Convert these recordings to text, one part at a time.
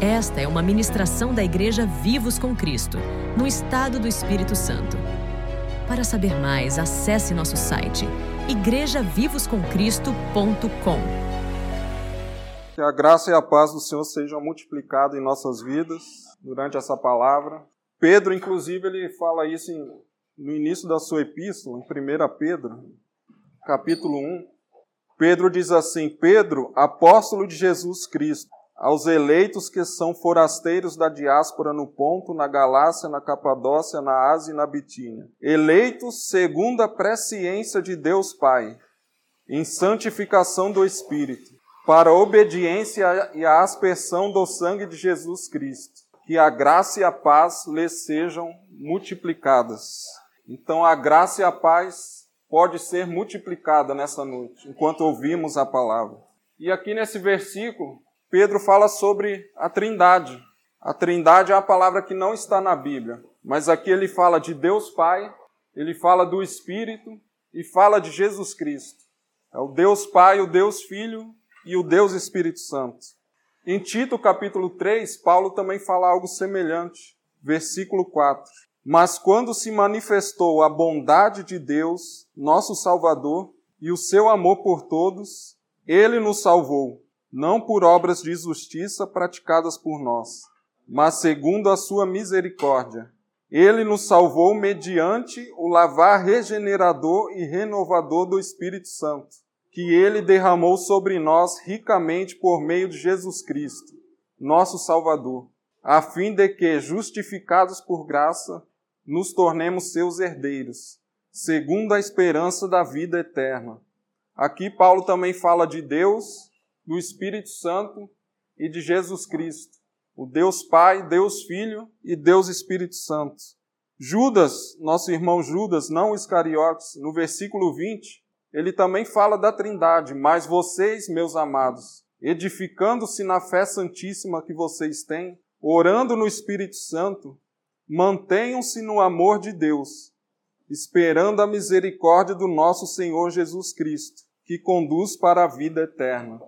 Esta é uma ministração da Igreja Vivos com Cristo, no estado do Espírito Santo. Para saber mais, acesse nosso site igrejavivoscomcristo.com. Que a graça e a paz do Senhor sejam multiplicadas em nossas vidas durante essa palavra. Pedro, inclusive, ele fala isso em, no início da sua epístola, em 1 Pedro, capítulo 1. Pedro diz assim: Pedro, apóstolo de Jesus Cristo aos eleitos que são forasteiros da diáspora no Ponto, na Galácia, na Capadócia, na Ásia e na Bitínia. Eleitos segundo a presciência de Deus Pai, em santificação do Espírito, para a obediência e a aspersão do sangue de Jesus Cristo. Que a graça e a paz lhes sejam multiplicadas. Então a graça e a paz pode ser multiplicada nessa noite, enquanto ouvimos a palavra. E aqui nesse versículo, Pedro fala sobre a Trindade. A Trindade é a palavra que não está na Bíblia, mas aqui ele fala de Deus Pai, ele fala do Espírito e fala de Jesus Cristo. É o Deus Pai, o Deus Filho e o Deus Espírito Santo. Em Tito capítulo 3, Paulo também fala algo semelhante. Versículo 4. Mas quando se manifestou a bondade de Deus, nosso Salvador, e o seu amor por todos, ele nos salvou não por obras de justiça praticadas por nós, mas segundo a sua misericórdia. Ele nos salvou mediante o lavar regenerador e renovador do Espírito Santo, que ele derramou sobre nós ricamente por meio de Jesus Cristo, nosso Salvador, a fim de que, justificados por graça, nos tornemos seus herdeiros, segundo a esperança da vida eterna. Aqui Paulo também fala de Deus do Espírito Santo e de Jesus Cristo, o Deus Pai, Deus Filho e Deus Espírito Santo. Judas, nosso irmão Judas, não Iscariotes, no versículo 20, ele também fala da Trindade, mas vocês, meus amados, edificando-se na fé santíssima que vocês têm, orando no Espírito Santo, mantenham-se no amor de Deus, esperando a misericórdia do nosso Senhor Jesus Cristo, que conduz para a vida eterna.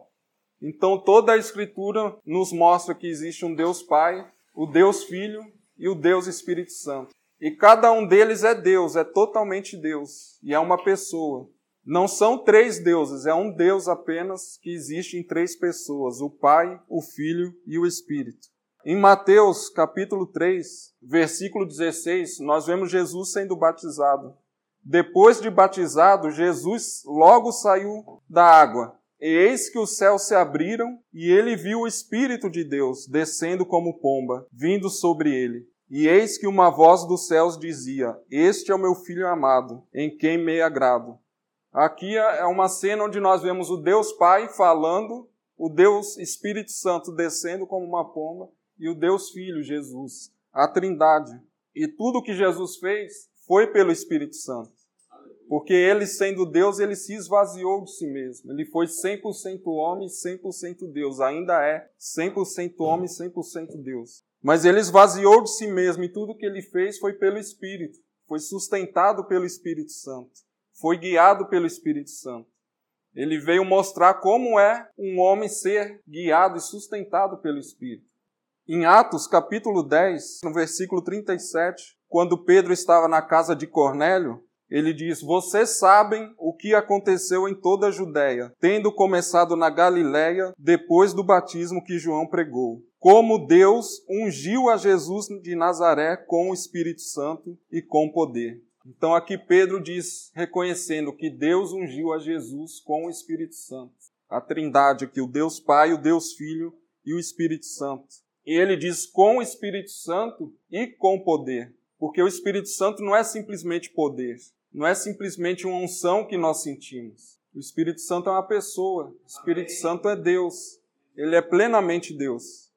Então toda a Escritura nos mostra que existe um Deus Pai, o Deus Filho e o Deus Espírito Santo. E cada um deles é Deus, é totalmente Deus, e é uma pessoa. Não são três deuses, é um Deus apenas que existe em três pessoas: o Pai, o Filho e o Espírito. Em Mateus capítulo 3, versículo 16, nós vemos Jesus sendo batizado. Depois de batizado, Jesus logo saiu da água e eis que os céus se abriram, e ele viu o Espírito de Deus descendo como pomba, vindo sobre ele. E eis que uma voz dos céus dizia: Este é o meu filho amado, em quem me agrado. Aqui é uma cena onde nós vemos o Deus Pai falando, o Deus Espírito Santo descendo como uma pomba, e o Deus Filho, Jesus, a Trindade. E tudo que Jesus fez foi pelo Espírito Santo. Porque ele, sendo Deus, ele se esvaziou de si mesmo. Ele foi 100% homem e 100% Deus. Ainda é 100% homem e 100% Deus. Mas ele esvaziou de si mesmo e tudo que ele fez foi pelo Espírito. Foi sustentado pelo Espírito Santo. Foi guiado pelo Espírito Santo. Ele veio mostrar como é um homem ser guiado e sustentado pelo Espírito. Em Atos capítulo 10, no versículo 37, quando Pedro estava na casa de Cornélio, ele diz: Vocês sabem o que aconteceu em toda a Judéia, tendo começado na Galiléia, depois do batismo que João pregou. Como Deus ungiu a Jesus de Nazaré com o Espírito Santo e com poder. Então aqui Pedro diz, reconhecendo que Deus ungiu a Jesus com o Espírito Santo. A Trindade aqui, o Deus Pai, o Deus Filho e o Espírito Santo. E ele diz com o Espírito Santo e com poder. Porque o Espírito Santo não é simplesmente poder não é simplesmente uma unção que nós sentimos. O Espírito Santo é uma pessoa. O Espírito Amém. Santo é Deus. Ele é plenamente Deus.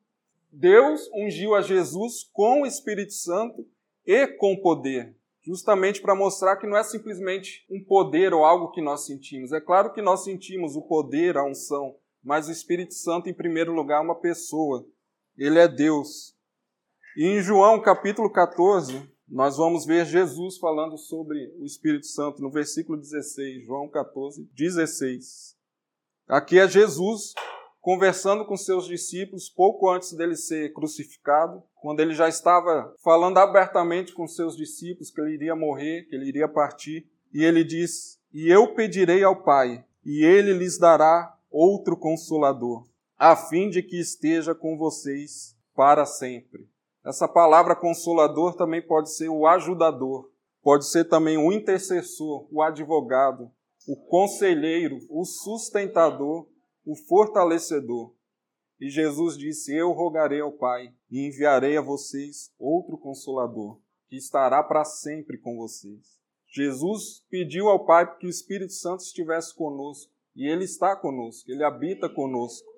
Deus ungiu a Jesus com o Espírito Santo e com poder, justamente para mostrar que não é simplesmente um poder ou algo que nós sentimos. É claro que nós sentimos o poder, a unção, mas o Espírito Santo, em primeiro lugar, é uma pessoa. Ele é Deus. E em João capítulo 14, nós vamos ver Jesus falando sobre o Espírito Santo no versículo 16, João 14, 16. Aqui é Jesus conversando com seus discípulos pouco antes dele ser crucificado, quando ele já estava falando abertamente com seus discípulos que ele iria morrer, que ele iria partir, e ele diz: "E eu pedirei ao Pai, e ele lhes dará outro consolador, a fim de que esteja com vocês para sempre." Essa palavra consolador também pode ser o ajudador, pode ser também o intercessor, o advogado, o conselheiro, o sustentador, o fortalecedor. E Jesus disse: Eu rogarei ao Pai e enviarei a vocês outro consolador, que estará para sempre com vocês. Jesus pediu ao Pai que o Espírito Santo estivesse conosco, e ele está conosco, ele habita conosco.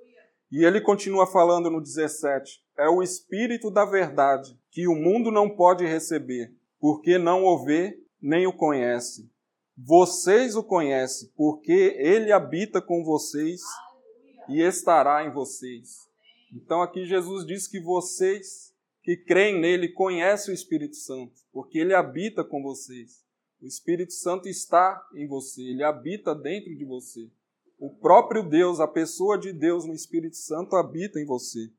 E ele continua falando no 17: É o Espírito da verdade, que o mundo não pode receber, porque não o vê nem o conhece. Vocês o conhecem, porque ele habita com vocês e estará em vocês. Então aqui Jesus diz que vocês que creem nele conhecem o Espírito Santo, porque ele habita com vocês. O Espírito Santo está em você, ele habita dentro de você. O próprio Deus, a pessoa de Deus no Espírito Santo habita em você.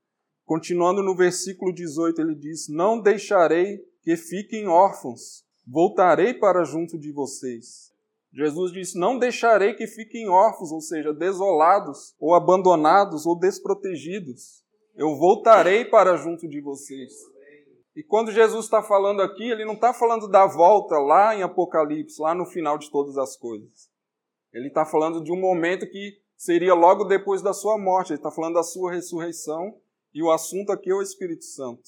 Continuando no versículo 18, ele diz: Não deixarei que fiquem órfãos, voltarei para junto de vocês. Jesus disse: Não deixarei que fiquem órfãos, ou seja, desolados, ou abandonados, ou desprotegidos. Eu voltarei para junto de vocês. E quando Jesus está falando aqui, ele não está falando da volta lá em Apocalipse, lá no final de todas as coisas. Ele está falando de um momento que seria logo depois da sua morte. Ele está falando da sua ressurreição. E o assunto aqui é o Espírito Santo.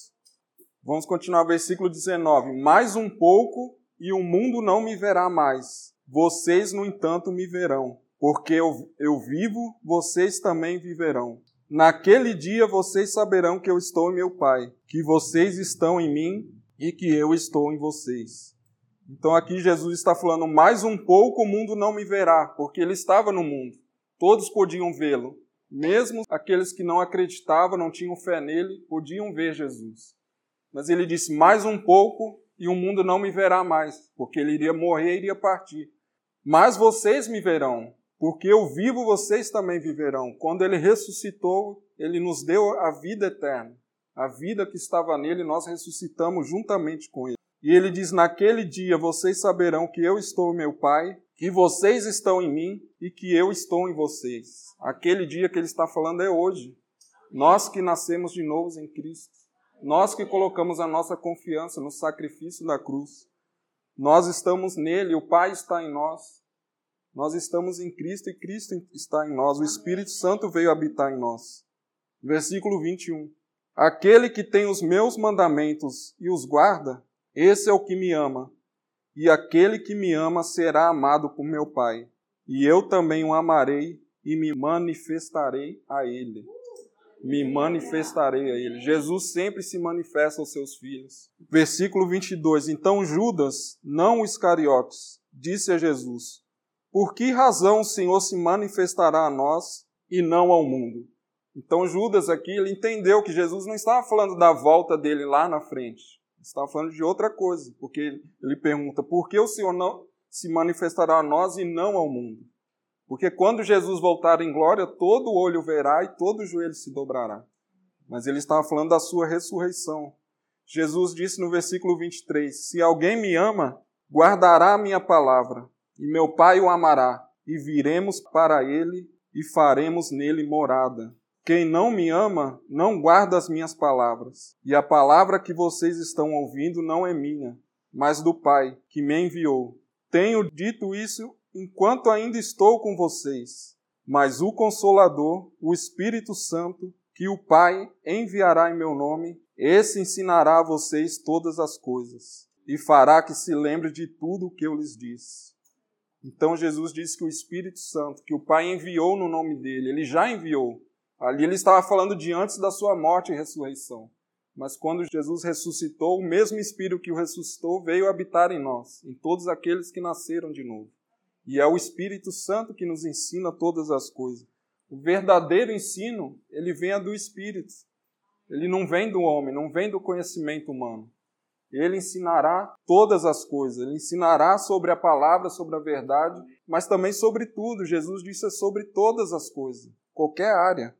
Vamos continuar, versículo 19. Mais um pouco e o mundo não me verá mais. Vocês, no entanto, me verão, porque eu, eu vivo, vocês também viverão. Naquele dia vocês saberão que eu estou em meu Pai, que vocês estão em mim e que eu estou em vocês. Então aqui Jesus está falando mais um pouco o mundo não me verá, porque ele estava no mundo. Todos podiam vê-lo. Mesmo aqueles que não acreditavam, não tinham fé nele, podiam ver Jesus. Mas ele disse mais um pouco e o mundo não me verá mais, porque ele iria morrer e iria partir. Mas vocês me verão, porque eu vivo, vocês também viverão. Quando ele ressuscitou, ele nos deu a vida eterna. A vida que estava nele, nós ressuscitamos juntamente com ele. E ele diz: Naquele dia vocês saberão que eu estou em meu Pai, que vocês estão em mim e que eu estou em vocês. Aquele dia que ele está falando é hoje. Nós que nascemos de novo em Cristo. Nós que colocamos a nossa confiança no sacrifício da cruz. Nós estamos nele, o Pai está em nós. Nós estamos em Cristo e Cristo está em nós. O Espírito Santo veio habitar em nós. Versículo 21. Aquele que tem os meus mandamentos e os guarda, esse é o que me ama. E aquele que me ama será amado por meu Pai. E eu também o amarei e me manifestarei a ele me manifestarei a ele. Jesus sempre se manifesta aos seus filhos. Versículo 22. Então Judas, não os Iscariotes, disse a Jesus: Por que razão o Senhor se manifestará a nós e não ao mundo? Então Judas aqui, ele entendeu que Jesus não estava falando da volta dele lá na frente. Estava falando de outra coisa, porque ele pergunta: Por que o Senhor não se manifestará a nós e não ao mundo? Porque quando Jesus voltar em glória, todo olho verá e todo joelho se dobrará. Mas ele estava falando da sua ressurreição. Jesus disse no versículo 23: Se alguém me ama, guardará a minha palavra, e meu Pai o amará, e viremos para ele e faremos nele morada. Quem não me ama, não guarda as minhas palavras. E a palavra que vocês estão ouvindo não é minha, mas do Pai que me enviou. Tenho dito isso enquanto ainda estou com vocês. Mas o Consolador, o Espírito Santo, que o Pai enviará em meu nome, esse ensinará a vocês todas as coisas e fará que se lembre de tudo o que eu lhes disse. Então Jesus disse que o Espírito Santo, que o Pai enviou no nome dele, ele já enviou. Ali ele estava falando de antes da sua morte e ressurreição. Mas quando Jesus ressuscitou, o mesmo Espírito que o ressuscitou veio habitar em nós, em todos aqueles que nasceram de novo. E é o Espírito Santo que nos ensina todas as coisas. O verdadeiro ensino, ele vem do Espírito. Ele não vem do homem, não vem do conhecimento humano. Ele ensinará todas as coisas, ele ensinará sobre a palavra, sobre a verdade, mas também sobre tudo. Jesus disse é sobre todas as coisas, qualquer área.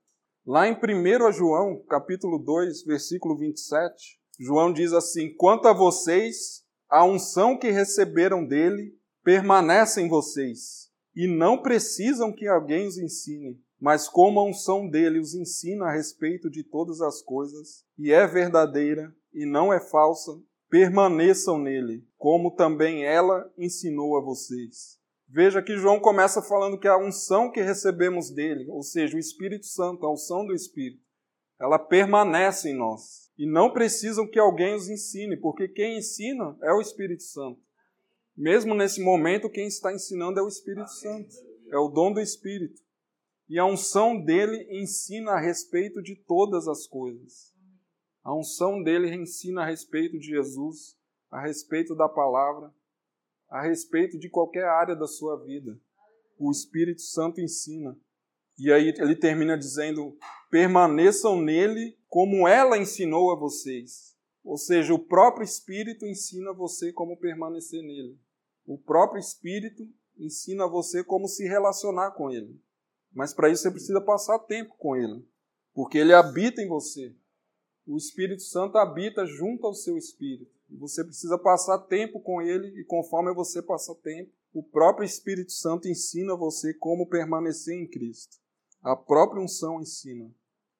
Lá em 1 João, capítulo 2, versículo 27, João diz assim: Quanto a vocês, a unção que receberam dele permanece em vocês, e não precisam que alguém os ensine, mas como a unção dele os ensina a respeito de todas as coisas, e é verdadeira e não é falsa, permaneçam nele, como também ela ensinou a vocês. Veja que João começa falando que a unção que recebemos dele, ou seja, o Espírito Santo, a unção do Espírito, ela permanece em nós. E não precisam que alguém os ensine, porque quem ensina é o Espírito Santo. Mesmo nesse momento, quem está ensinando é o Espírito Santo, é o dom do Espírito. E a unção dele ensina a respeito de todas as coisas. A unção dele ensina a respeito de Jesus, a respeito da palavra, a respeito de qualquer área da sua vida. O Espírito Santo ensina. E aí ele termina dizendo: permaneçam nele como ela ensinou a vocês. Ou seja, o próprio Espírito ensina você como permanecer nele. O próprio Espírito ensina você como se relacionar com ele. Mas para isso você precisa passar tempo com ele, porque ele habita em você. O Espírito Santo habita junto ao seu espírito. Você precisa passar tempo com ele e conforme você passa tempo, o próprio Espírito Santo ensina você como permanecer em Cristo. A própria unção ensina.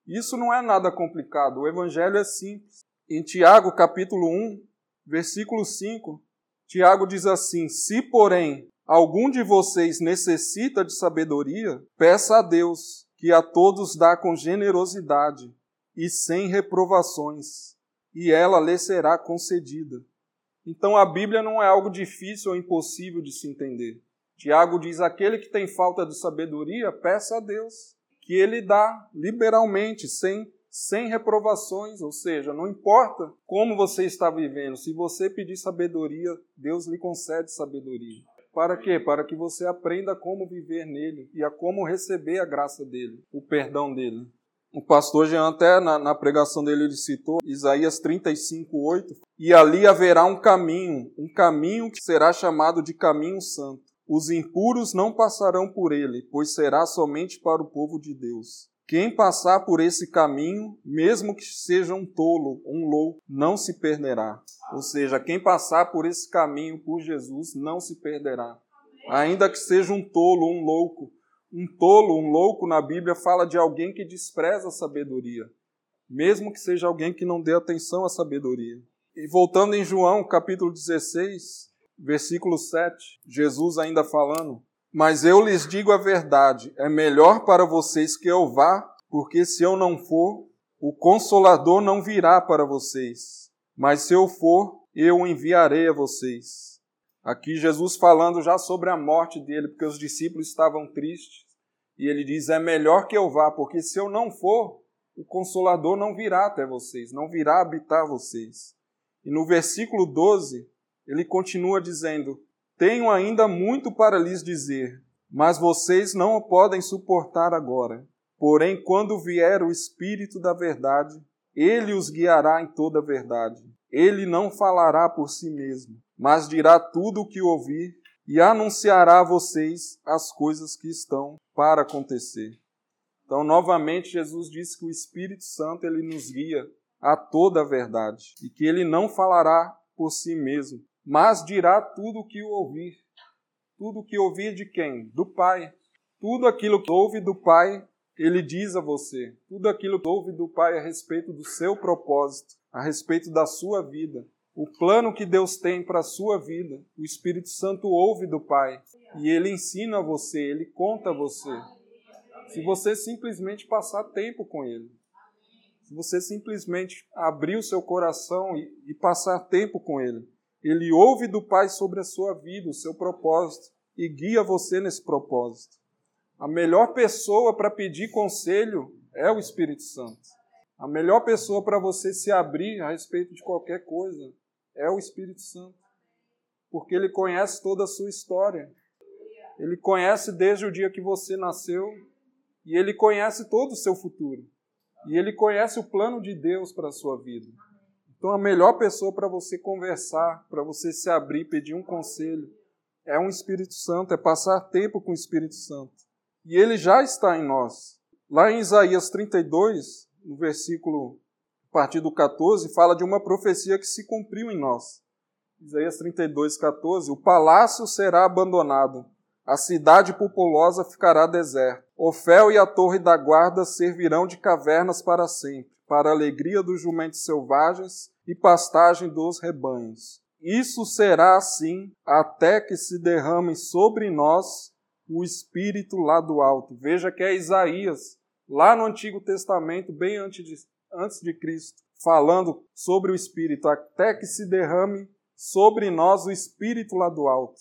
Isso não é nada complicado, o evangelho é simples. Em Tiago, capítulo 1, versículo 5, Tiago diz assim: Se, porém, algum de vocês necessita de sabedoria, peça a Deus, que a todos dá com generosidade e sem reprovações, e ela lhe será concedida. Então a Bíblia não é algo difícil ou impossível de se entender. Tiago diz: aquele que tem falta de sabedoria, peça a Deus, que ele dá liberalmente, sem, sem reprovações. Ou seja, não importa como você está vivendo, se você pedir sabedoria, Deus lhe concede sabedoria. Para quê? Para que você aprenda como viver nele e a como receber a graça dele, o perdão dele. O pastor Jean, até na, na, pregação dele, ele citou Isaías 35, 8. E ali haverá um caminho, um caminho que será chamado de caminho santo. Os impuros não passarão por ele, pois será somente para o povo de Deus. Quem passar por esse caminho, mesmo que seja um tolo, um louco, não se perderá. Ou seja, quem passar por esse caminho por Jesus não se perderá. Ainda que seja um tolo, um louco, um tolo, um louco na Bíblia fala de alguém que despreza a sabedoria, mesmo que seja alguém que não dê atenção à sabedoria. E voltando em João, capítulo 16, versículo 7, Jesus ainda falando: Mas eu lhes digo a verdade, é melhor para vocês que eu vá, porque se eu não for, o consolador não virá para vocês. Mas se eu for, eu o enviarei a vocês. Aqui Jesus falando já sobre a morte dele, porque os discípulos estavam tristes. E ele diz: É melhor que eu vá, porque se eu não for, o consolador não virá até vocês, não virá habitar vocês. E no versículo 12, ele continua dizendo: Tenho ainda muito para lhes dizer, mas vocês não o podem suportar agora. Porém, quando vier o Espírito da Verdade, ele os guiará em toda a verdade. Ele não falará por si mesmo mas dirá tudo o que ouvir e anunciará a vocês as coisas que estão para acontecer. Então, novamente, Jesus disse que o Espírito Santo ele nos guia a toda a verdade e que ele não falará por si mesmo, mas dirá tudo o que ouvir. Tudo o que ouvir de quem? Do Pai. Tudo aquilo que ouve do Pai, ele diz a você. Tudo aquilo que ouve do Pai a respeito do seu propósito, a respeito da sua vida, o plano que Deus tem para a sua vida, o Espírito Santo ouve do Pai e ele ensina a você, ele conta a você. Se você simplesmente passar tempo com ele, se você simplesmente abrir o seu coração e, e passar tempo com ele, ele ouve do Pai sobre a sua vida, o seu propósito e guia você nesse propósito. A melhor pessoa para pedir conselho é o Espírito Santo. A melhor pessoa para você se abrir a respeito de qualquer coisa é o Espírito Santo. Porque ele conhece toda a sua história. Ele conhece desde o dia que você nasceu e ele conhece todo o seu futuro. E ele conhece o plano de Deus para a sua vida. Então, a melhor pessoa para você conversar, para você se abrir, pedir um conselho, é um Espírito Santo, é passar tempo com o Espírito Santo. E ele já está em nós. Lá em Isaías 32, no versículo, a partir do 14, fala de uma profecia que se cumpriu em nós. Isaías 32, 14: O palácio será abandonado, a cidade populosa ficará deserta. O fel e a torre da guarda servirão de cavernas para sempre, para a alegria dos jumentos selvagens e pastagem dos rebanhos. Isso será assim até que se derrame sobre nós o Espírito lá do alto. Veja que é Isaías, lá no Antigo Testamento, bem antes de, antes de Cristo, falando sobre o Espírito, até que se derrame sobre nós o Espírito lá do alto.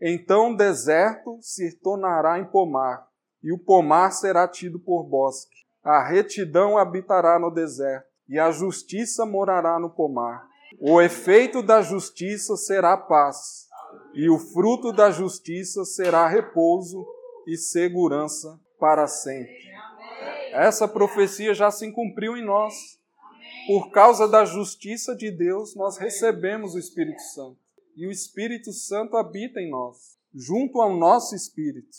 Então o deserto se tornará em pomar, e o pomar será tido por bosque. A retidão habitará no deserto, e a justiça morará no pomar. O efeito da justiça será paz, e o fruto da justiça será repouso e segurança para sempre. Essa profecia já se cumpriu em nós. Por causa da justiça de Deus, nós recebemos o Espírito Santo. E o Espírito Santo habita em nós, junto ao nosso espírito.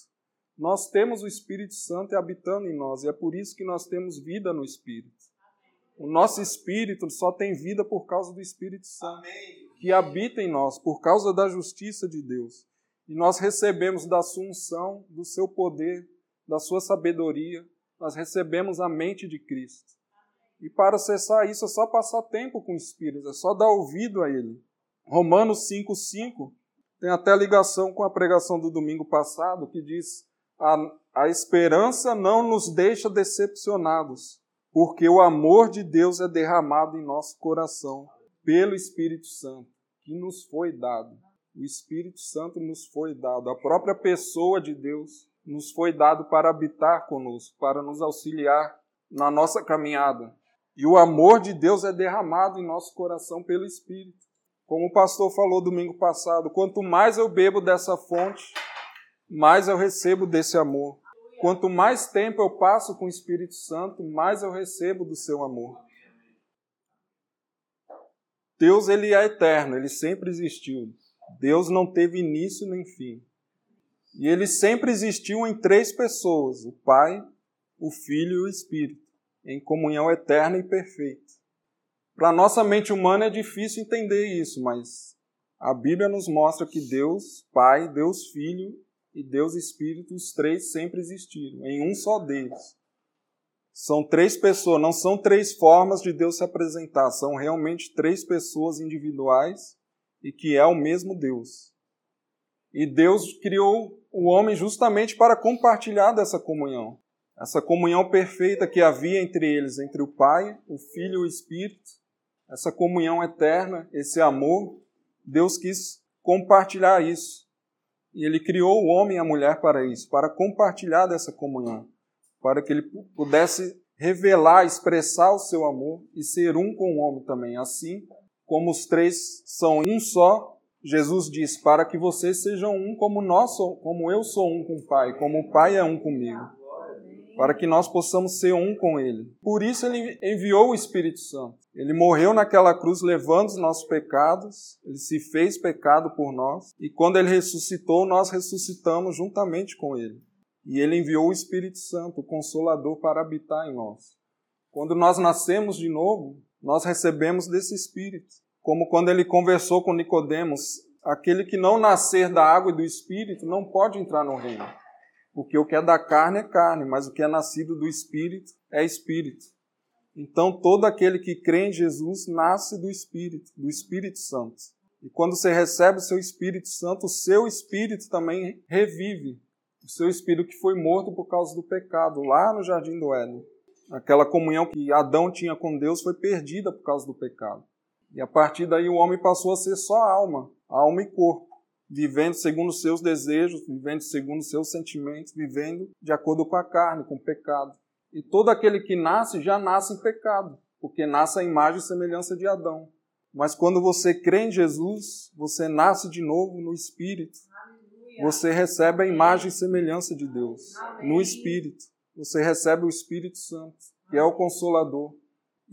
Nós temos o Espírito Santo habitando em nós, e é por isso que nós temos vida no Espírito. O nosso espírito só tem vida por causa do Espírito Santo, que habita em nós, por causa da justiça de Deus. E nós recebemos da sua unção, do seu poder, da sua sabedoria, nós recebemos a mente de Cristo. E para acessar isso é só passar tempo com o Espírito, é só dar ouvido a Ele. Romanos 5,5 tem até ligação com a pregação do domingo passado, que diz: a, a esperança não nos deixa decepcionados, porque o amor de Deus é derramado em nosso coração pelo Espírito Santo, que nos foi dado. O Espírito Santo nos foi dado, a própria pessoa de Deus nos foi dado para habitar conosco, para nos auxiliar na nossa caminhada. E o amor de Deus é derramado em nosso coração pelo Espírito. Como o pastor falou domingo passado, quanto mais eu bebo dessa fonte, mais eu recebo desse amor. Quanto mais tempo eu passo com o Espírito Santo, mais eu recebo do seu amor. Deus ele é eterno, ele sempre existiu. Deus não teve início nem fim. E ele sempre existiu em três pessoas: o Pai, o Filho e o Espírito em comunhão eterna e perfeita. Para nossa mente humana é difícil entender isso, mas a Bíblia nos mostra que Deus Pai, Deus Filho e Deus Espírito, os três sempre existiram, em um só Deus. São três pessoas, não são três formas de Deus se apresentar, são realmente três pessoas individuais e que é o mesmo Deus. E Deus criou o homem justamente para compartilhar dessa comunhão essa comunhão perfeita que havia entre eles, entre o Pai, o Filho e o Espírito, essa comunhão eterna, esse amor, Deus quis compartilhar isso. E ele criou o homem e a mulher para isso, para compartilhar dessa comunhão, para que ele pudesse revelar, expressar o seu amor e ser um com o homem também. Assim como os três são um só, Jesus diz: para que vocês sejam um como nós, como eu sou um com o Pai, como o Pai é um comigo para que nós possamos ser um com Ele. Por isso Ele enviou o Espírito Santo. Ele morreu naquela cruz levando os nossos pecados, Ele se fez pecado por nós, e quando Ele ressuscitou, nós ressuscitamos juntamente com Ele. E Ele enviou o Espírito Santo, o Consolador, para habitar em nós. Quando nós nascemos de novo, nós recebemos desse Espírito. Como quando Ele conversou com Nicodemos, aquele que não nascer da água e do Espírito não pode entrar no reino. Porque o que é da carne é carne, mas o que é nascido do Espírito é Espírito. Então, todo aquele que crê em Jesus nasce do Espírito, do Espírito Santo. E quando você recebe o seu Espírito Santo, o seu Espírito também revive. O seu Espírito que foi morto por causa do pecado, lá no Jardim do Éden. Aquela comunhão que Adão tinha com Deus foi perdida por causa do pecado. E a partir daí o homem passou a ser só alma, alma e corpo vivendo segundo os seus desejos, vivendo segundo os seus sentimentos, vivendo de acordo com a carne, com o pecado. E todo aquele que nasce já nasce em pecado, porque nasce a imagem e semelhança de Adão. Mas quando você crê em Jesus, você nasce de novo no Espírito. Você recebe a imagem e semelhança de Deus no Espírito. Você recebe o Espírito Santo, que é o Consolador.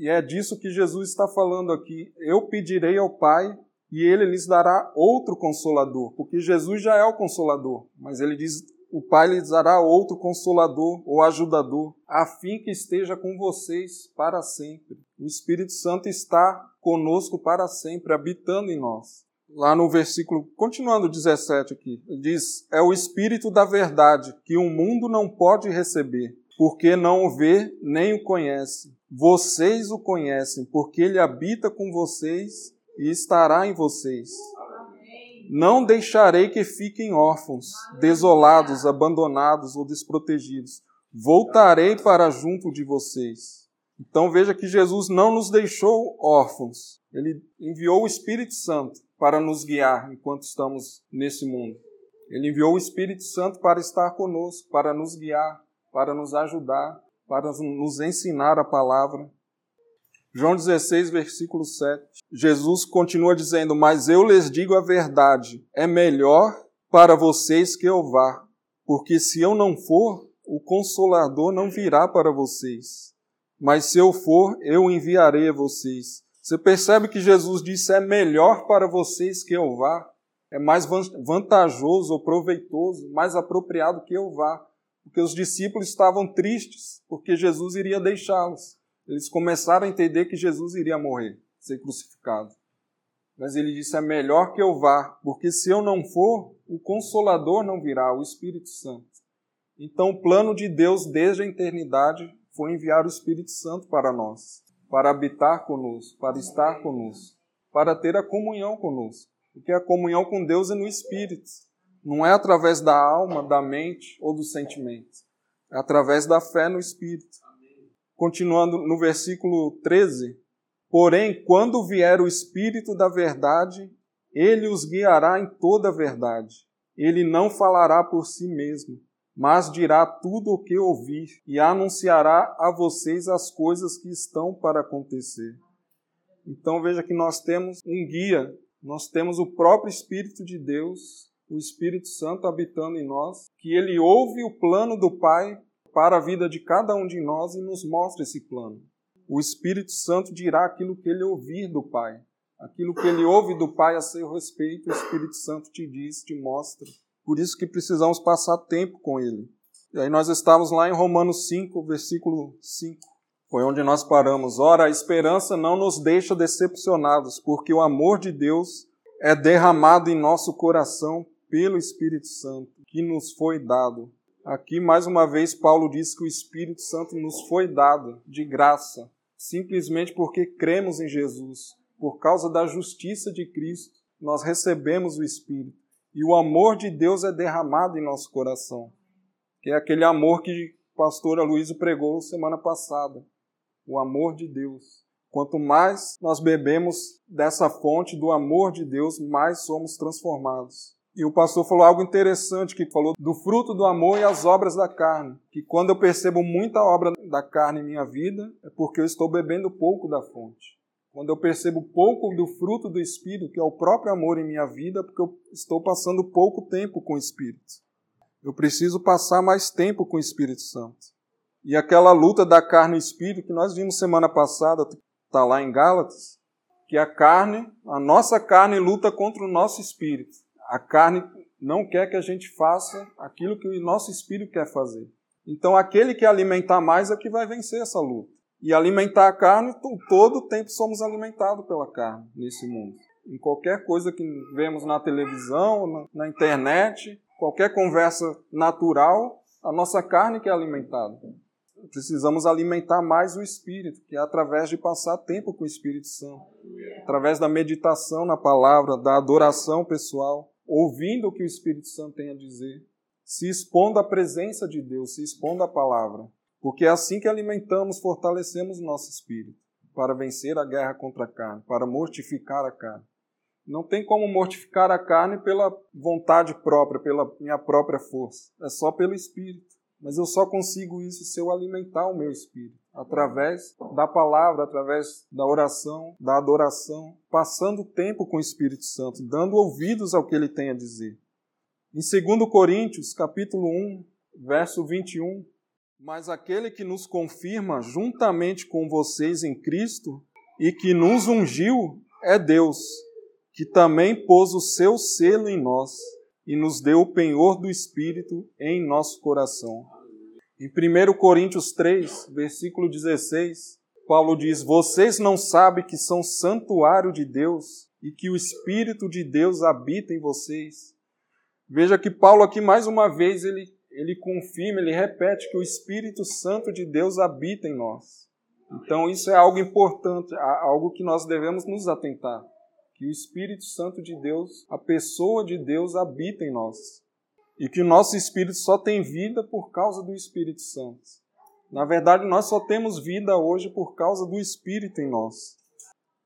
E é disso que Jesus está falando aqui. Eu pedirei ao Pai e ele lhes dará outro consolador, porque Jesus já é o consolador, mas ele diz o Pai lhes dará outro consolador ou ajudador, a fim que esteja com vocês para sempre. O Espírito Santo está conosco para sempre, habitando em nós. Lá no versículo, continuando 17 aqui, diz: É o Espírito da verdade, que o mundo não pode receber, porque não o vê nem o conhece. Vocês o conhecem, porque ele habita com vocês e estará em vocês. Não deixarei que fiquem órfãos, desolados, abandonados ou desprotegidos. Voltarei para junto de vocês. Então veja que Jesus não nos deixou órfãos. Ele enviou o Espírito Santo para nos guiar enquanto estamos nesse mundo. Ele enviou o Espírito Santo para estar conosco, para nos guiar, para nos ajudar, para nos ensinar a palavra. João 16, versículo 7. Jesus continua dizendo: Mas eu lhes digo a verdade, é melhor para vocês que eu vá, porque se eu não for, o Consolador não virá para vocês. Mas se eu for, eu enviarei a vocês. Você percebe que Jesus disse: É melhor para vocês que eu vá, é mais vantajoso ou proveitoso, mais apropriado que eu vá, porque os discípulos estavam tristes, porque Jesus iria deixá-los eles começaram a entender que Jesus iria morrer, ser crucificado. Mas ele disse: é melhor que eu vá, porque se eu não for, o Consolador não virá, o Espírito Santo. Então, o plano de Deus desde a eternidade foi enviar o Espírito Santo para nós, para habitar conosco, para estar conosco, para ter a comunhão conosco. Porque a comunhão com Deus é no Espírito, não é através da alma, da mente ou dos sentimentos, é através da fé no Espírito. Continuando no versículo 13: Porém, quando vier o Espírito da Verdade, ele os guiará em toda a verdade. Ele não falará por si mesmo, mas dirá tudo o que ouvir e anunciará a vocês as coisas que estão para acontecer. Então veja que nós temos um guia, nós temos o próprio Espírito de Deus, o Espírito Santo habitando em nós, que ele ouve o plano do Pai para a vida de cada um de nós e nos mostra esse plano. O Espírito Santo dirá aquilo que ele ouvir do Pai. Aquilo que ele ouve do Pai a seu respeito, o Espírito Santo te diz, te mostra. Por isso que precisamos passar tempo com ele. E aí nós estamos lá em Romanos 5, versículo 5. Foi onde nós paramos. Ora, a esperança não nos deixa decepcionados, porque o amor de Deus é derramado em nosso coração pelo Espírito Santo, que nos foi dado. Aqui, mais uma vez, Paulo diz que o Espírito Santo nos foi dado de graça, simplesmente porque cremos em Jesus. Por causa da justiça de Cristo, nós recebemos o Espírito. E o amor de Deus é derramado em nosso coração, que é aquele amor que o pastor Aloysio pregou semana passada. O amor de Deus. Quanto mais nós bebemos dessa fonte do amor de Deus, mais somos transformados. E o pastor falou algo interessante, que falou do fruto do amor e as obras da carne. Que quando eu percebo muita obra da carne em minha vida, é porque eu estou bebendo pouco da fonte. Quando eu percebo pouco do fruto do Espírito, que é o próprio amor em minha vida, é porque eu estou passando pouco tempo com o Espírito. Eu preciso passar mais tempo com o Espírito Santo. E aquela luta da carne e espírito que nós vimos semana passada, está lá em Gálatas, que a carne, a nossa carne luta contra o nosso espírito. A carne não quer que a gente faça aquilo que o nosso espírito quer fazer. Então, aquele que alimentar mais é que vai vencer essa luta. E alimentar a carne, todo o tempo somos alimentados pela carne nesse mundo. Em qualquer coisa que vemos na televisão, na, internet, qualquer conversa natural, a nossa carne que é alimentada. Precisamos alimentar mais o espírito, que é através de passar tempo com o Espírito Santo, através da meditação na palavra, da adoração pessoal ouvindo o que o Espírito Santo tem a dizer, se expondo à presença de Deus, se expondo à palavra. Porque é assim que alimentamos, fortalecemos o nosso espírito para vencer a guerra contra a carne, para mortificar a carne. Não tem como mortificar a carne pela vontade própria, pela minha própria força. É só pelo espírito. Mas eu só consigo isso se eu alimentar o meu espírito através da palavra, através da oração, da adoração, passando tempo com o Espírito Santo, dando ouvidos ao que ele tem a dizer. Em 2 Coríntios, capítulo 1, verso 21, mas aquele que nos confirma juntamente com vocês em Cristo e que nos ungiu é Deus, que também pôs o seu selo em nós e nos deu o penhor do Espírito em nosso coração. Em 1 Coríntios 3, versículo 16, Paulo diz: Vocês não sabem que são santuário de Deus e que o Espírito de Deus habita em vocês? Veja que Paulo aqui mais uma vez ele, ele confirma, ele repete que o Espírito Santo de Deus habita em nós. Então isso é algo importante, algo que nós devemos nos atentar. Que o Espírito Santo de Deus, a pessoa de Deus habita em nós. E que o nosso espírito só tem vida por causa do Espírito Santo. Na verdade, nós só temos vida hoje por causa do Espírito em nós.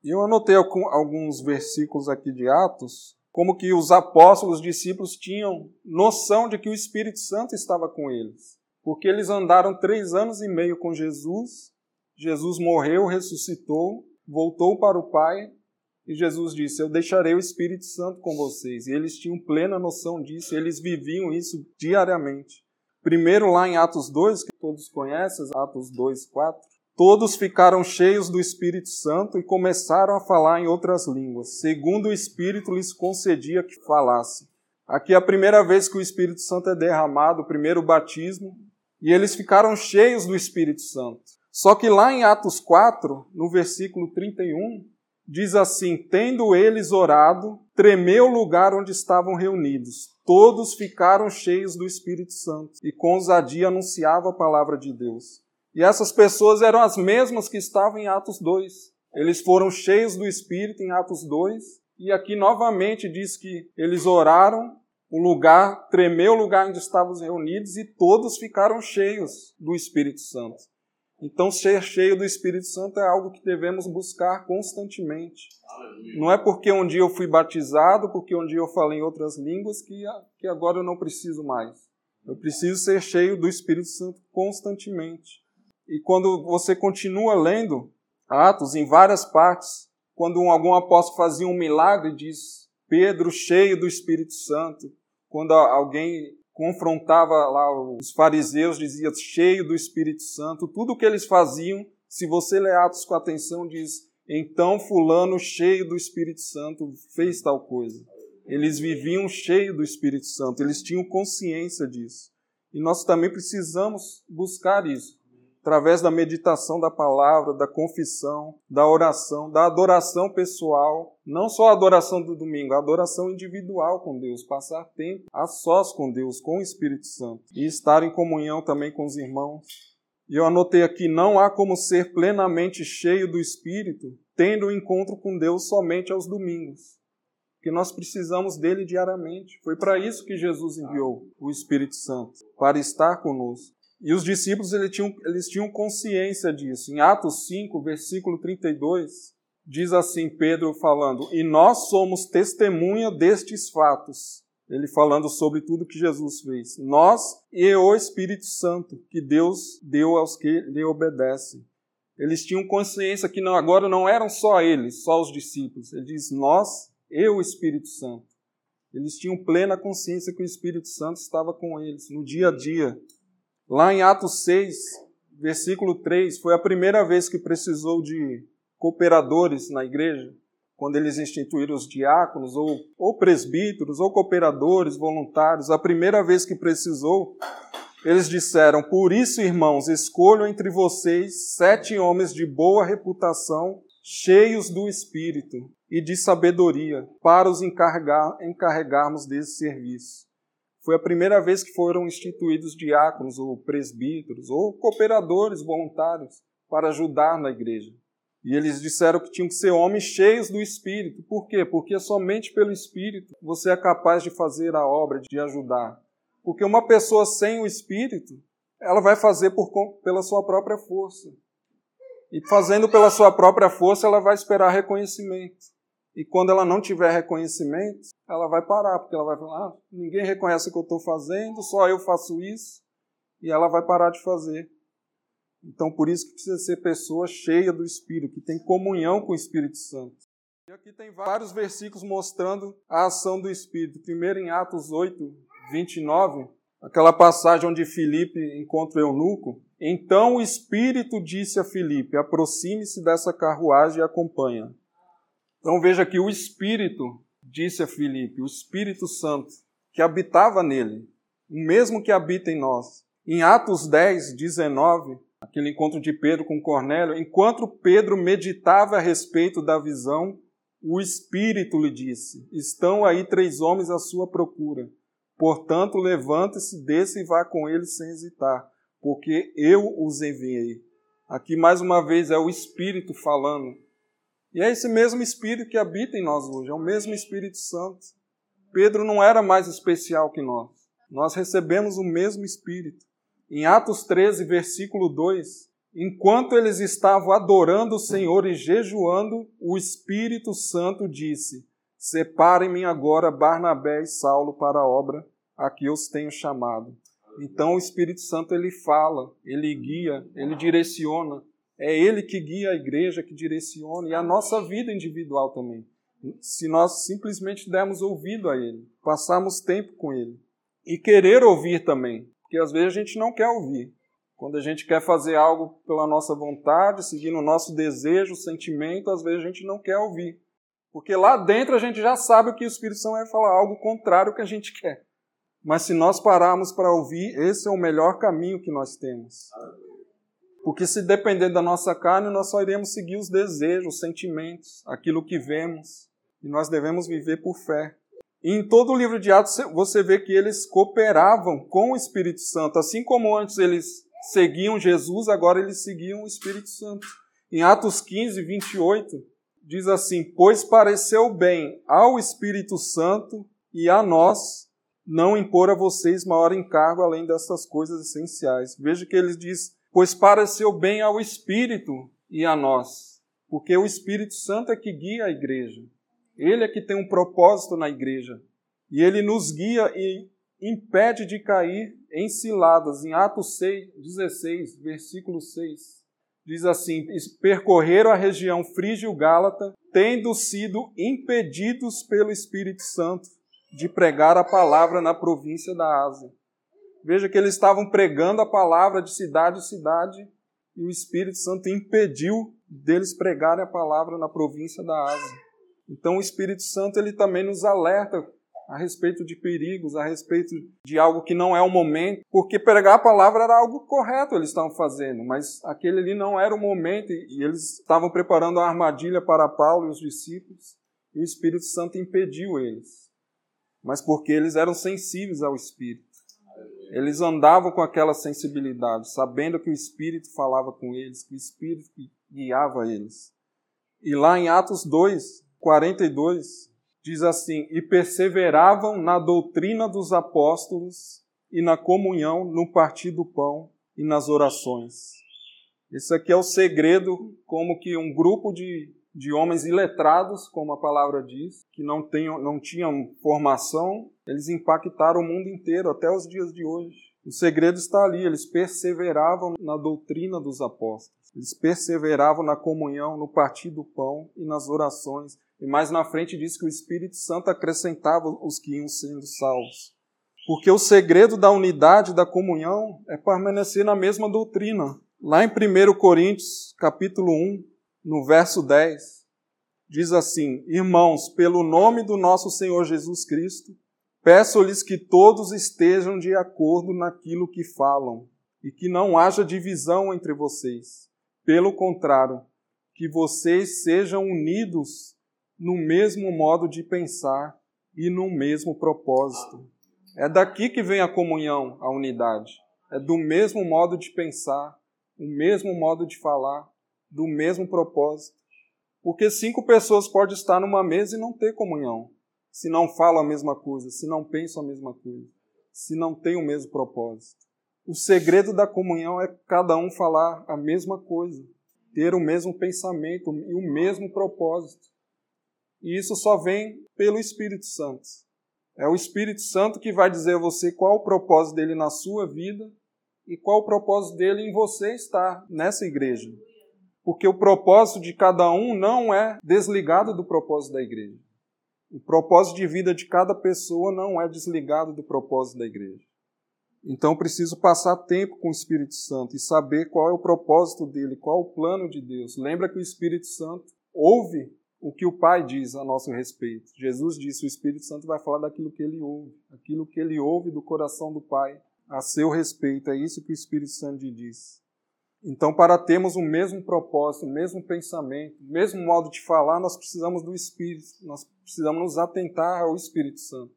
E eu anotei alguns versículos aqui de Atos, como que os apóstolos, os discípulos tinham noção de que o Espírito Santo estava com eles. Porque eles andaram três anos e meio com Jesus, Jesus morreu, ressuscitou, voltou para o Pai, e Jesus disse: Eu deixarei o Espírito Santo com vocês. E eles tinham plena noção disso, eles viviam isso diariamente. Primeiro, lá em Atos 2, que todos conhecem, Atos 2, 4, todos ficaram cheios do Espírito Santo e começaram a falar em outras línguas, segundo o Espírito lhes concedia que falassem. Aqui é a primeira vez que o Espírito Santo é derramado, o primeiro batismo, e eles ficaram cheios do Espírito Santo. Só que lá em Atos 4, no versículo 31, diz assim: Tendo eles orado, tremeu o lugar onde estavam reunidos. Todos ficaram cheios do Espírito Santo e com ousadia anunciavam a palavra de Deus. E essas pessoas eram as mesmas que estavam em Atos 2. Eles foram cheios do Espírito em Atos 2. E aqui novamente diz que eles oraram, o lugar tremeu o lugar onde estavam reunidos e todos ficaram cheios do Espírito Santo. Então, ser cheio do Espírito Santo é algo que devemos buscar constantemente. Não é porque um dia eu fui batizado, porque um dia eu falei em outras línguas, que, que agora eu não preciso mais. Eu preciso ser cheio do Espírito Santo constantemente. E quando você continua lendo Atos em várias partes, quando algum apóstolo fazia um milagre, diz Pedro cheio do Espírito Santo. Quando alguém confrontava lá os fariseus, dizia cheio do Espírito Santo, tudo o que eles faziam, se você ler Atos com atenção, diz então fulano cheio do Espírito Santo fez tal coisa. Eles viviam cheio do Espírito Santo, eles tinham consciência disso. E nós também precisamos buscar isso através da meditação da palavra, da confissão, da oração, da adoração pessoal, não só a adoração do domingo, a adoração individual com Deus, passar tempo a sós com Deus, com o Espírito Santo e estar em comunhão também com os irmãos. E eu anotei aqui: não há como ser plenamente cheio do Espírito tendo o um encontro com Deus somente aos domingos. Que nós precisamos dele diariamente. Foi para isso que Jesus enviou o Espírito Santo, para estar conosco. E os discípulos eles tinham, eles tinham consciência disso. Em Atos 5, versículo 32, diz assim Pedro falando: E nós somos testemunha destes fatos. Ele falando sobre tudo que Jesus fez. Nós e o Espírito Santo que Deus deu aos que lhe obedecem. Eles tinham consciência que não, agora não eram só eles, só os discípulos. Ele diz: Nós e o Espírito Santo. Eles tinham plena consciência que o Espírito Santo estava com eles no dia a dia. Lá em Atos 6, versículo 3, foi a primeira vez que precisou de cooperadores na igreja, quando eles instituíram os diáconos, ou, ou presbíteros, ou cooperadores, voluntários, a primeira vez que precisou, eles disseram: Por isso, irmãos, escolho entre vocês sete homens de boa reputação, cheios do espírito e de sabedoria, para os encarregar, encarregarmos desse serviço. Foi a primeira vez que foram instituídos diáconos ou presbíteros ou cooperadores voluntários para ajudar na igreja. E eles disseram que tinham que ser homens cheios do Espírito. Por quê? Porque somente pelo Espírito você é capaz de fazer a obra, de ajudar. Porque uma pessoa sem o Espírito, ela vai fazer por, pela sua própria força. E fazendo pela sua própria força, ela vai esperar reconhecimento. E quando ela não tiver reconhecimento, ela vai parar, porque ela vai falar: ah, ninguém reconhece o que eu estou fazendo, só eu faço isso, e ela vai parar de fazer. Então, por isso que precisa ser pessoa cheia do Espírito, que tem comunhão com o Espírito Santo. E aqui tem vários versículos mostrando a ação do Espírito. Primeiro em Atos 8, 29, aquela passagem onde Filipe encontra o eunuco. Então o Espírito disse a Filipe: aproxime-se dessa carruagem e acompanha. Então veja que o Espírito disse a Filipe, o Espírito Santo, que habitava nele, o mesmo que habita em nós. Em Atos 10, 19, aquele encontro de Pedro com Cornélio, enquanto Pedro meditava a respeito da visão, o Espírito lhe disse: Estão aí três homens à sua procura. Portanto, levante-se, desça e vá com eles sem hesitar, porque eu os enviei. Aqui mais uma vez é o Espírito falando. E é esse mesmo Espírito que habita em nós hoje, é o mesmo Espírito Santo. Pedro não era mais especial que nós. Nós recebemos o mesmo Espírito. Em Atos 13, versículo 2, enquanto eles estavam adorando o Senhor e jejuando, o Espírito Santo disse: Separem-me agora Barnabé e Saulo para a obra a que os tenho chamado. Então o Espírito Santo ele fala, ele guia, ele direciona. É ele que guia a igreja, que direciona e a nossa vida individual também. Se nós simplesmente dermos ouvido a ele, passarmos tempo com ele e querer ouvir também, porque às vezes a gente não quer ouvir. Quando a gente quer fazer algo pela nossa vontade, seguindo o nosso desejo, sentimento, às vezes a gente não quer ouvir. Porque lá dentro a gente já sabe o que o Espírito Santo vai falar, algo contrário ao que a gente quer. Mas se nós pararmos para ouvir, esse é o melhor caminho que nós temos. Porque se depender da nossa carne, nós só iremos seguir os desejos, os sentimentos, aquilo que vemos. E nós devemos viver por fé. E em todo o livro de Atos você vê que eles cooperavam com o Espírito Santo. Assim como antes eles seguiam Jesus, agora eles seguiam o Espírito Santo. Em Atos 15, 28, diz assim: Pois pareceu bem ao Espírito Santo e a nós não impor a vocês maior encargo além dessas coisas essenciais. Veja que ele diz: Pois pareceu bem ao Espírito e a nós, porque o Espírito Santo é que guia a igreja. Ele é que tem um propósito na igreja. E ele nos guia e impede de cair em ciladas. Em Atos 6, 16, versículo 6 diz assim: percorreram a região frígio-gálata, tendo sido impedidos pelo Espírito Santo de pregar a palavra na província da Ásia. Veja que eles estavam pregando a palavra de cidade em cidade e o Espírito Santo impediu deles pregarem a palavra na província da Ásia. Então o Espírito Santo ele também nos alerta a respeito de perigos, a respeito de algo que não é o momento, porque pregar a palavra era algo correto eles estavam fazendo, mas aquele ali não era o momento e eles estavam preparando a armadilha para Paulo e os discípulos, e o Espírito Santo impediu eles. Mas porque eles eram sensíveis ao Espírito. Eles andavam com aquela sensibilidade, sabendo que o Espírito falava com eles, que o Espírito guiava eles. E lá em Atos 2, 42, diz assim: E perseveravam na doutrina dos apóstolos e na comunhão, no partir do pão e nas orações. Isso aqui é o segredo, como que um grupo de, de homens iletrados, como a palavra diz, que não, tenham, não tinham formação, eles impactaram o mundo inteiro até os dias de hoje. O segredo está ali, eles perseveravam na doutrina dos apóstolos. Eles perseveravam na comunhão, no partir do pão e nas orações. E mais na frente diz que o Espírito Santo acrescentava os que iam sendo salvos. Porque o segredo da unidade da comunhão é permanecer na mesma doutrina. Lá em 1 Coríntios, capítulo 1, no verso 10, diz assim: Irmãos, pelo nome do nosso Senhor Jesus Cristo, peço-lhes que todos estejam de acordo naquilo que falam e que não haja divisão entre vocês. Pelo contrário, que vocês sejam unidos no mesmo modo de pensar e no mesmo propósito. É daqui que vem a comunhão, a unidade. É do mesmo modo de pensar, o mesmo modo de falar, do mesmo propósito. Porque cinco pessoas podem estar numa mesa e não ter comunhão, se não falam a mesma coisa, se não pensam a mesma coisa, se não têm o mesmo propósito. O segredo da comunhão é cada um falar a mesma coisa, ter o mesmo pensamento e o mesmo propósito. E isso só vem pelo Espírito Santo. É o Espírito Santo que vai dizer a você qual o propósito dele na sua vida e qual o propósito dele em você estar nessa igreja. Porque o propósito de cada um não é desligado do propósito da igreja. O propósito de vida de cada pessoa não é desligado do propósito da igreja. Então preciso passar tempo com o Espírito Santo e saber qual é o propósito dele, qual é o plano de Deus. Lembra que o Espírito Santo ouve o que o Pai diz a nosso respeito. Jesus disse: o Espírito Santo vai falar daquilo que ele ouve, aquilo que ele ouve do coração do Pai a seu respeito. É isso que o Espírito Santo diz. Então, para termos o mesmo propósito, o mesmo pensamento, o mesmo modo de falar, nós precisamos do Espírito, nós precisamos nos atentar ao Espírito Santo.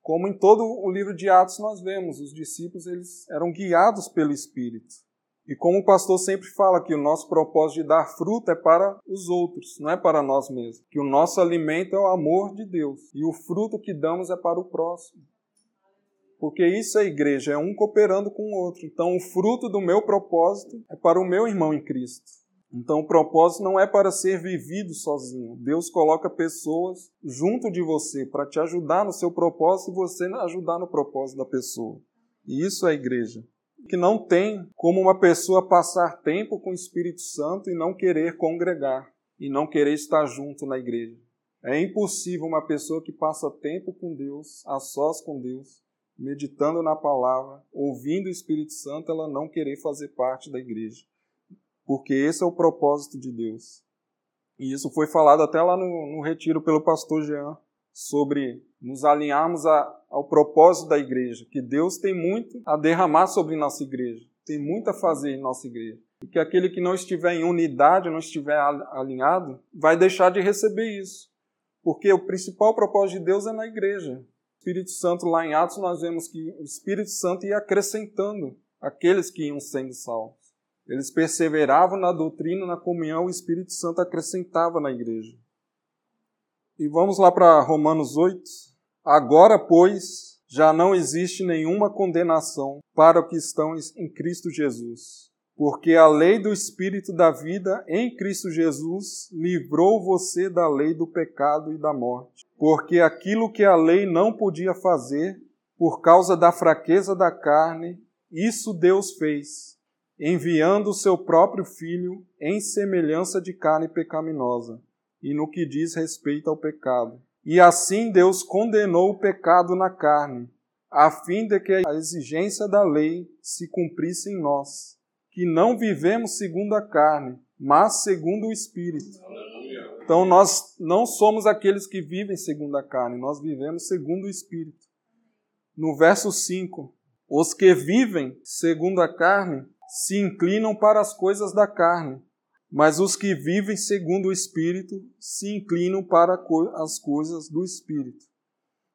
Como em todo o livro de Atos nós vemos, os discípulos eles eram guiados pelo Espírito. E como o pastor sempre fala que o nosso propósito de dar fruto é para os outros, não é para nós mesmos. Que o nosso alimento é o amor de Deus e o fruto que damos é para o próximo. Porque isso é igreja, é um cooperando com o outro. Então o fruto do meu propósito é para o meu irmão em Cristo. Então o propósito não é para ser vivido sozinho. Deus coloca pessoas junto de você para te ajudar no seu propósito e você ajudar no propósito da pessoa. E isso é igreja. Que não tem como uma pessoa passar tempo com o Espírito Santo e não querer congregar e não querer estar junto na igreja. É impossível uma pessoa que passa tempo com Deus, a sós com Deus, meditando na palavra, ouvindo o Espírito Santo, ela não querer fazer parte da igreja porque esse é o propósito de Deus. E isso foi falado até lá no, no retiro pelo pastor Jean, sobre nos alinharmos a, ao propósito da igreja, que Deus tem muito a derramar sobre nossa igreja, tem muito a fazer em nossa igreja. E que aquele que não estiver em unidade, não estiver alinhado, vai deixar de receber isso. Porque o principal propósito de Deus é na igreja. Espírito Santo, lá em Atos, nós vemos que o Espírito Santo ia acrescentando aqueles que iam sendo salvos. Eles perseveravam na doutrina, na comunhão, o Espírito Santo acrescentava na igreja. E vamos lá para Romanos 8. Agora, pois, já não existe nenhuma condenação para os que estão em Cristo Jesus. Porque a lei do Espírito da vida em Cristo Jesus livrou você da lei do pecado e da morte. Porque aquilo que a lei não podia fazer, por causa da fraqueza da carne, isso Deus fez enviando o seu próprio Filho em semelhança de carne pecaminosa, e no que diz respeito ao pecado. E assim Deus condenou o pecado na carne, a fim de que a exigência da lei se cumprisse em nós, que não vivemos segundo a carne, mas segundo o Espírito. Então nós não somos aqueles que vivem segundo a carne, nós vivemos segundo o Espírito. No verso 5, os que vivem segundo a carne se inclinam para as coisas da carne, mas os que vivem segundo o Espírito se inclinam para as coisas do Espírito.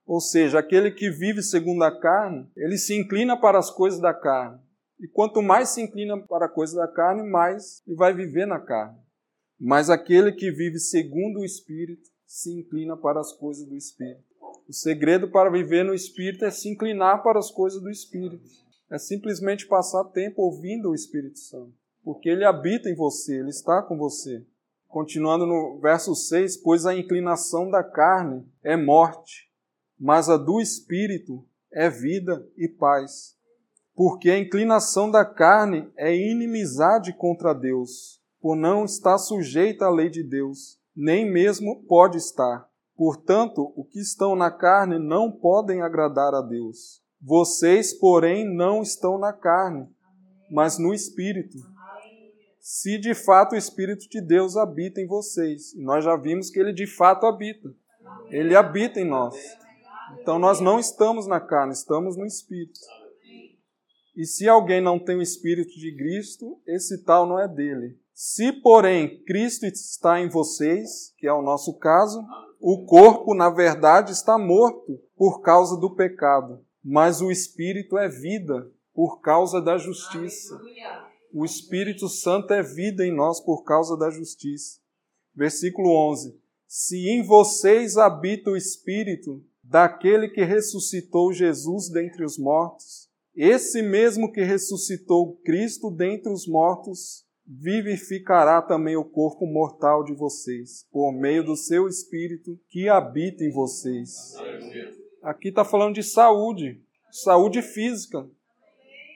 Ou seja, aquele que vive segundo a carne, ele se inclina para as coisas da carne. E quanto mais se inclina para a coisa da carne, mais ele vai viver na carne. Mas aquele que vive segundo o Espírito se inclina para as coisas do Espírito. O segredo para viver no Espírito é se inclinar para as coisas do Espírito é simplesmente passar tempo ouvindo o Espírito Santo, porque ele habita em você, ele está com você. Continuando no verso 6, pois a inclinação da carne é morte, mas a do espírito é vida e paz. Porque a inclinação da carne é inimizade contra Deus, por não estar sujeita à lei de Deus, nem mesmo pode estar. Portanto, o que estão na carne não podem agradar a Deus. Vocês, porém, não estão na carne, mas no Espírito. Se de fato o Espírito de Deus habita em vocês. Nós já vimos que ele de fato habita. Ele habita em nós. Então nós não estamos na carne, estamos no Espírito. E se alguém não tem o Espírito de Cristo, esse tal não é dele. Se, porém, Cristo está em vocês, que é o nosso caso, o corpo, na verdade, está morto por causa do pecado mas o Espírito é vida por causa da justiça. O Espírito Santo é vida em nós por causa da justiça. Versículo 11: Se em vocês habita o Espírito daquele que ressuscitou Jesus dentre os mortos, esse mesmo que ressuscitou Cristo dentre os mortos, vivificará também o corpo mortal de vocês, por meio do seu Espírito que habita em vocês. Aqui está falando de saúde, saúde física.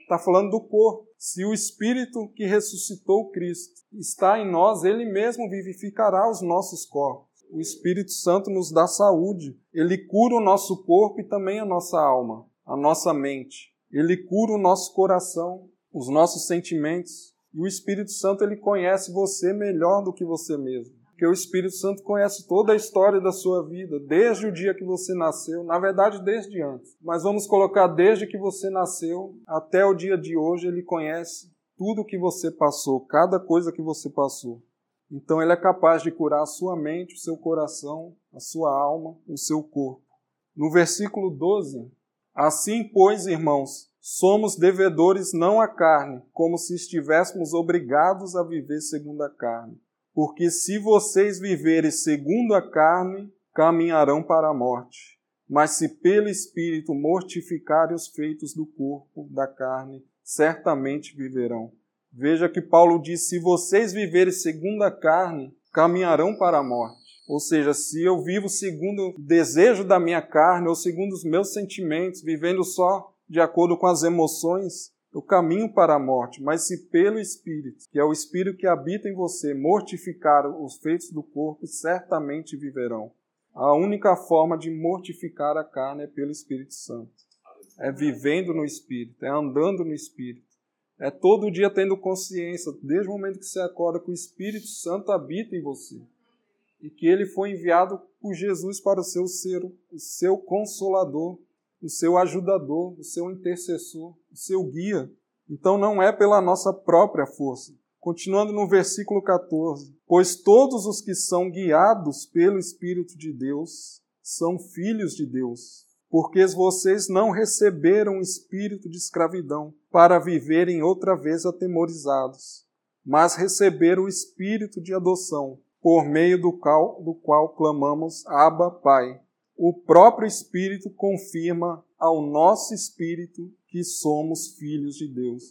Está falando do corpo. Se o Espírito que ressuscitou Cristo está em nós, ele mesmo vivificará os nossos corpos. O Espírito Santo nos dá saúde. Ele cura o nosso corpo e também a nossa alma, a nossa mente. Ele cura o nosso coração, os nossos sentimentos. E o Espírito Santo ele conhece você melhor do que você mesmo. Porque o Espírito Santo conhece toda a história da sua vida, desde o dia que você nasceu, na verdade, desde antes. Mas vamos colocar desde que você nasceu até o dia de hoje, ele conhece tudo que você passou, cada coisa que você passou. Então, ele é capaz de curar a sua mente, o seu coração, a sua alma, o seu corpo. No versículo 12, assim, pois, irmãos, somos devedores não à carne, como se estivéssemos obrigados a viver segundo a carne porque se vocês viverem segundo a carne, caminharão para a morte. Mas se pelo Espírito mortificarem os feitos do corpo, da carne, certamente viverão. Veja que Paulo diz: se vocês viverem segundo a carne, caminharão para a morte. Ou seja, se eu vivo segundo o desejo da minha carne ou segundo os meus sentimentos, vivendo só de acordo com as emoções, o caminho para a morte, mas se pelo Espírito, que é o Espírito que habita em você, mortificar os feitos do corpo, certamente viverão. A única forma de mortificar a carne é pelo Espírito Santo. É vivendo no Espírito, é andando no Espírito. É todo dia tendo consciência, desde o momento que você acorda, que o Espírito Santo habita em você. E que ele foi enviado por Jesus para ser o seu, o seu consolador, o seu ajudador, o seu intercessor, o seu guia. Então não é pela nossa própria força. Continuando no versículo 14: Pois todos os que são guiados pelo Espírito de Deus são filhos de Deus. Porque vocês não receberam o espírito de escravidão para viverem outra vez atemorizados, mas receberam o espírito de adoção, por meio do qual, do qual clamamos Abba, Pai o próprio Espírito confirma ao nosso espírito que somos filhos de Deus.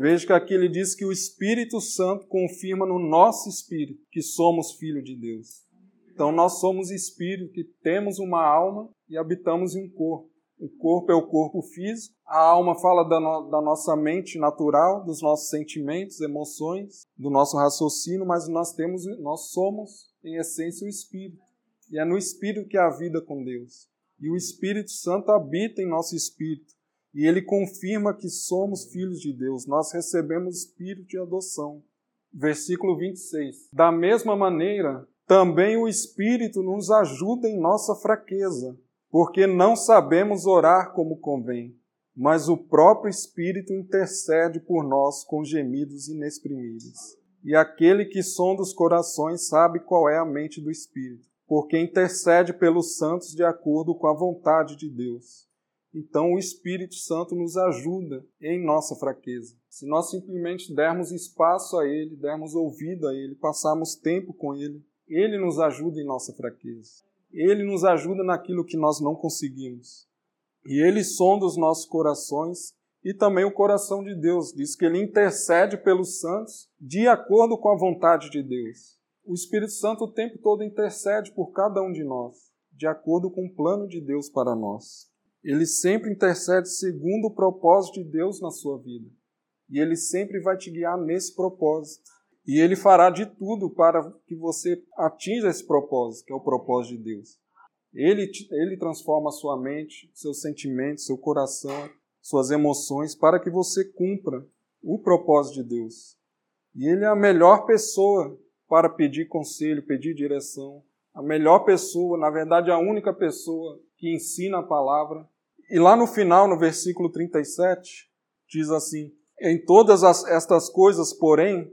Veja que aqui ele diz que o Espírito Santo confirma no nosso espírito que somos filhos de Deus. Então nós somos espírito que temos uma alma e habitamos em um corpo. O corpo é o corpo físico, a alma fala da, no, da, nossa mente natural, dos nossos sentimentos, emoções, do nosso raciocínio, mas nós temos, nós somos em essência o espírito. E é no espírito que há vida com Deus. E o Espírito Santo habita em nosso espírito. E ele confirma que somos filhos de Deus. Nós recebemos espírito de adoção. Versículo 26. Da mesma maneira, também o Espírito nos ajuda em nossa fraqueza, porque não sabemos orar como convém, mas o próprio Espírito intercede por nós com gemidos inexprimíveis. E aquele que sonda os corações sabe qual é a mente do Espírito porque intercede pelos santos de acordo com a vontade de Deus. Então o Espírito Santo nos ajuda em nossa fraqueza. Se nós simplesmente dermos espaço a Ele, dermos ouvido a Ele, passarmos tempo com Ele, Ele nos ajuda em nossa fraqueza. Ele nos ajuda naquilo que nós não conseguimos. E Ele sonda os nossos corações e também o coração de Deus. Diz que Ele intercede pelos santos de acordo com a vontade de Deus. O Espírito Santo o tempo todo intercede por cada um de nós, de acordo com o plano de Deus para nós. Ele sempre intercede segundo o propósito de Deus na sua vida. E ele sempre vai te guiar nesse propósito. E ele fará de tudo para que você atinja esse propósito, que é o propósito de Deus. Ele, ele transforma a sua mente, seus sentimentos, seu coração, suas emoções, para que você cumpra o propósito de Deus. E ele é a melhor pessoa para pedir conselho, pedir direção. A melhor pessoa, na verdade, a única pessoa que ensina a palavra. E lá no final, no versículo 37, diz assim: Em todas as, estas coisas, porém,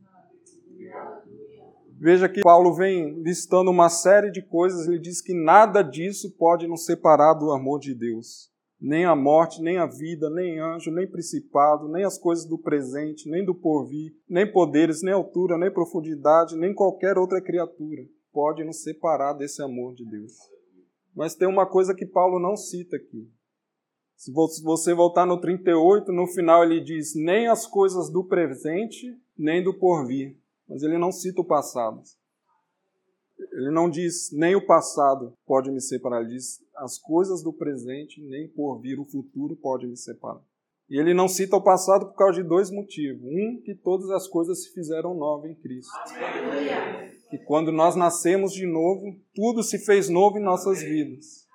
Veja que Paulo vem listando uma série de coisas, ele diz que nada disso pode nos separar do amor de Deus. Nem a morte, nem a vida, nem anjo, nem principado, nem as coisas do presente, nem do porvir, nem poderes, nem altura, nem profundidade, nem qualquer outra criatura pode nos separar desse amor de Deus. Mas tem uma coisa que Paulo não cita aqui. Se você voltar no 38, no final ele diz: nem as coisas do presente, nem do porvir. Mas ele não cita o passado. Ele não diz nem o passado pode me separar, ele diz as coisas do presente, nem por vir o futuro pode me separar. E ele não cita o passado por causa de dois motivos. Um, que todas as coisas se fizeram novas em Cristo. Que quando nós nascemos de novo, tudo se fez novo em nossas vidas.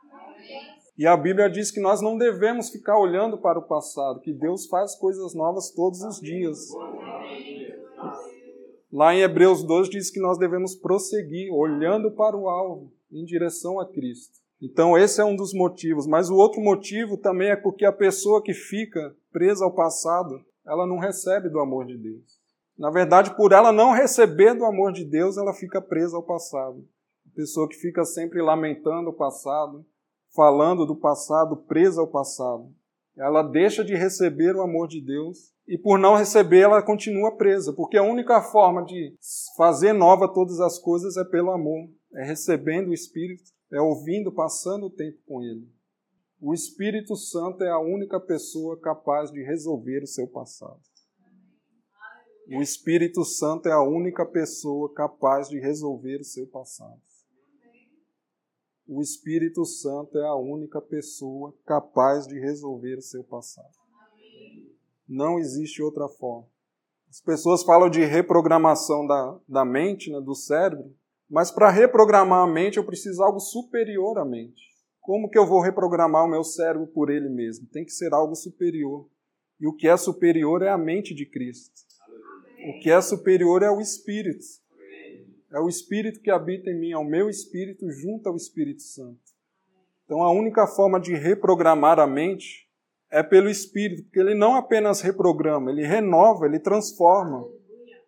E a Bíblia diz que nós não devemos ficar olhando para o passado, que Deus faz coisas novas todos os dias. Lá em Hebreus 12 diz que nós devemos prosseguir olhando para o alvo, em direção a Cristo. Então, esse é um dos motivos. Mas o outro motivo também é porque a pessoa que fica presa ao passado, ela não recebe do amor de Deus. Na verdade, por ela não receber do amor de Deus, ela fica presa ao passado. A pessoa que fica sempre lamentando o passado, falando do passado, presa ao passado. Ela deixa de receber o amor de Deus e por não receber ela continua presa, porque a única forma de fazer nova todas as coisas é pelo amor, é recebendo o Espírito, é ouvindo, passando o tempo com Ele. O Espírito Santo é a única pessoa capaz de resolver o seu passado. O Espírito Santo é a única pessoa capaz de resolver o seu passado. O Espírito Santo é a única pessoa capaz de resolver o seu passado. Não existe outra forma. As pessoas falam de reprogramação da, da mente, né, do cérebro, mas para reprogramar a mente eu preciso de algo superior à mente. Como que eu vou reprogramar o meu cérebro por ele mesmo? Tem que ser algo superior. E o que é superior é a mente de Cristo. O que é superior é o Espírito. É o Espírito que habita em mim, é o meu Espírito junto ao Espírito Santo. Então a única forma de reprogramar a mente é pelo Espírito, porque ele não apenas reprograma, ele renova, ele transforma.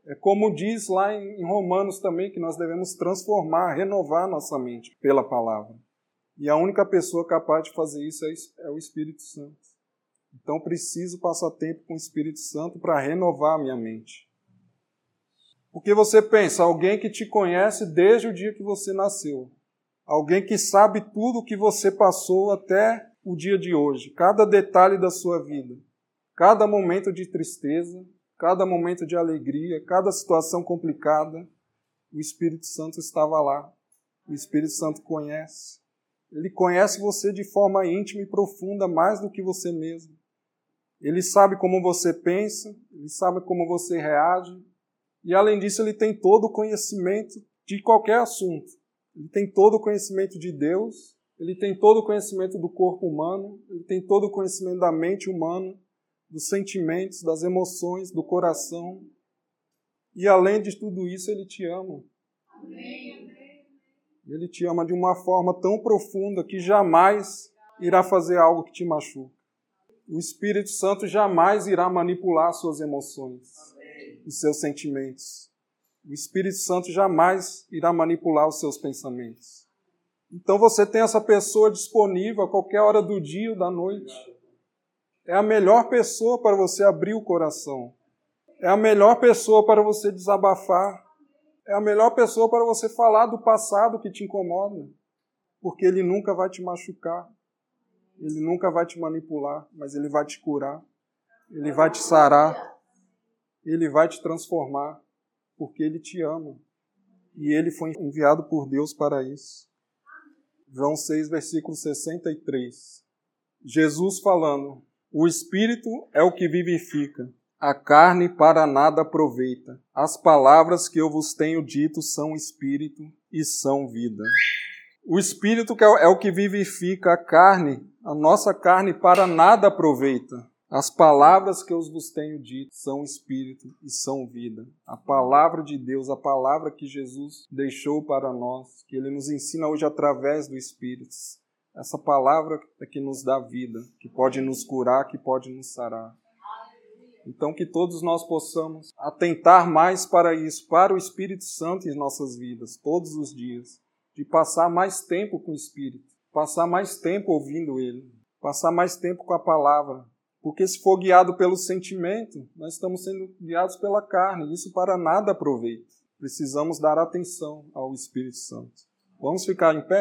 É como diz lá em Romanos também, que nós devemos transformar, renovar nossa mente pela palavra. E a única pessoa capaz de fazer isso é, é o Espírito Santo. Então preciso passar tempo com o Espírito Santo para renovar a minha mente. Porque você pensa, alguém que te conhece desde o dia que você nasceu, alguém que sabe tudo o que você passou até o dia de hoje, cada detalhe da sua vida, cada momento de tristeza, cada momento de alegria, cada situação complicada, o Espírito Santo estava lá. O Espírito Santo conhece. Ele conhece você de forma íntima e profunda, mais do que você mesmo. Ele sabe como você pensa, ele sabe como você reage, e além disso, ele tem todo o conhecimento de qualquer assunto. Ele tem todo o conhecimento de Deus ele tem todo o conhecimento do corpo humano, ele tem todo o conhecimento da mente humana, dos sentimentos, das emoções, do coração. E além de tudo isso, ele te ama. Ele te ama de uma forma tão profunda que jamais irá fazer algo que te machuque. O Espírito Santo jamais irá manipular suas emoções, os seus sentimentos. O Espírito Santo jamais irá manipular os seus pensamentos. Então você tem essa pessoa disponível a qualquer hora do dia ou da noite. É a melhor pessoa para você abrir o coração. É a melhor pessoa para você desabafar. É a melhor pessoa para você falar do passado que te incomoda. Porque ele nunca vai te machucar. Ele nunca vai te manipular, mas ele vai te curar. Ele vai te sarar. Ele vai te transformar. Porque ele te ama. E ele foi enviado por Deus para isso. João 6, versículo 63. Jesus falando: O espírito é o que vivifica, a carne para nada aproveita. As palavras que eu vos tenho dito são espírito e são vida. O espírito é o que vivifica a carne, a nossa carne para nada aproveita. As palavras que eu vos tenho dito são espírito e são vida. A palavra de Deus, a palavra que Jesus deixou para nós, que ele nos ensina hoje através do Espírito. Essa palavra é que nos dá vida, que pode nos curar, que pode nos sarar. Então, que todos nós possamos atentar mais para isso, para o Espírito Santo em nossas vidas, todos os dias, de passar mais tempo com o Espírito, passar mais tempo ouvindo Ele, passar mais tempo com a palavra, porque se for guiado pelo sentimento, nós estamos sendo guiados pela carne. Isso para nada aproveita. Precisamos dar atenção ao Espírito Santo. Vamos ficar em pé?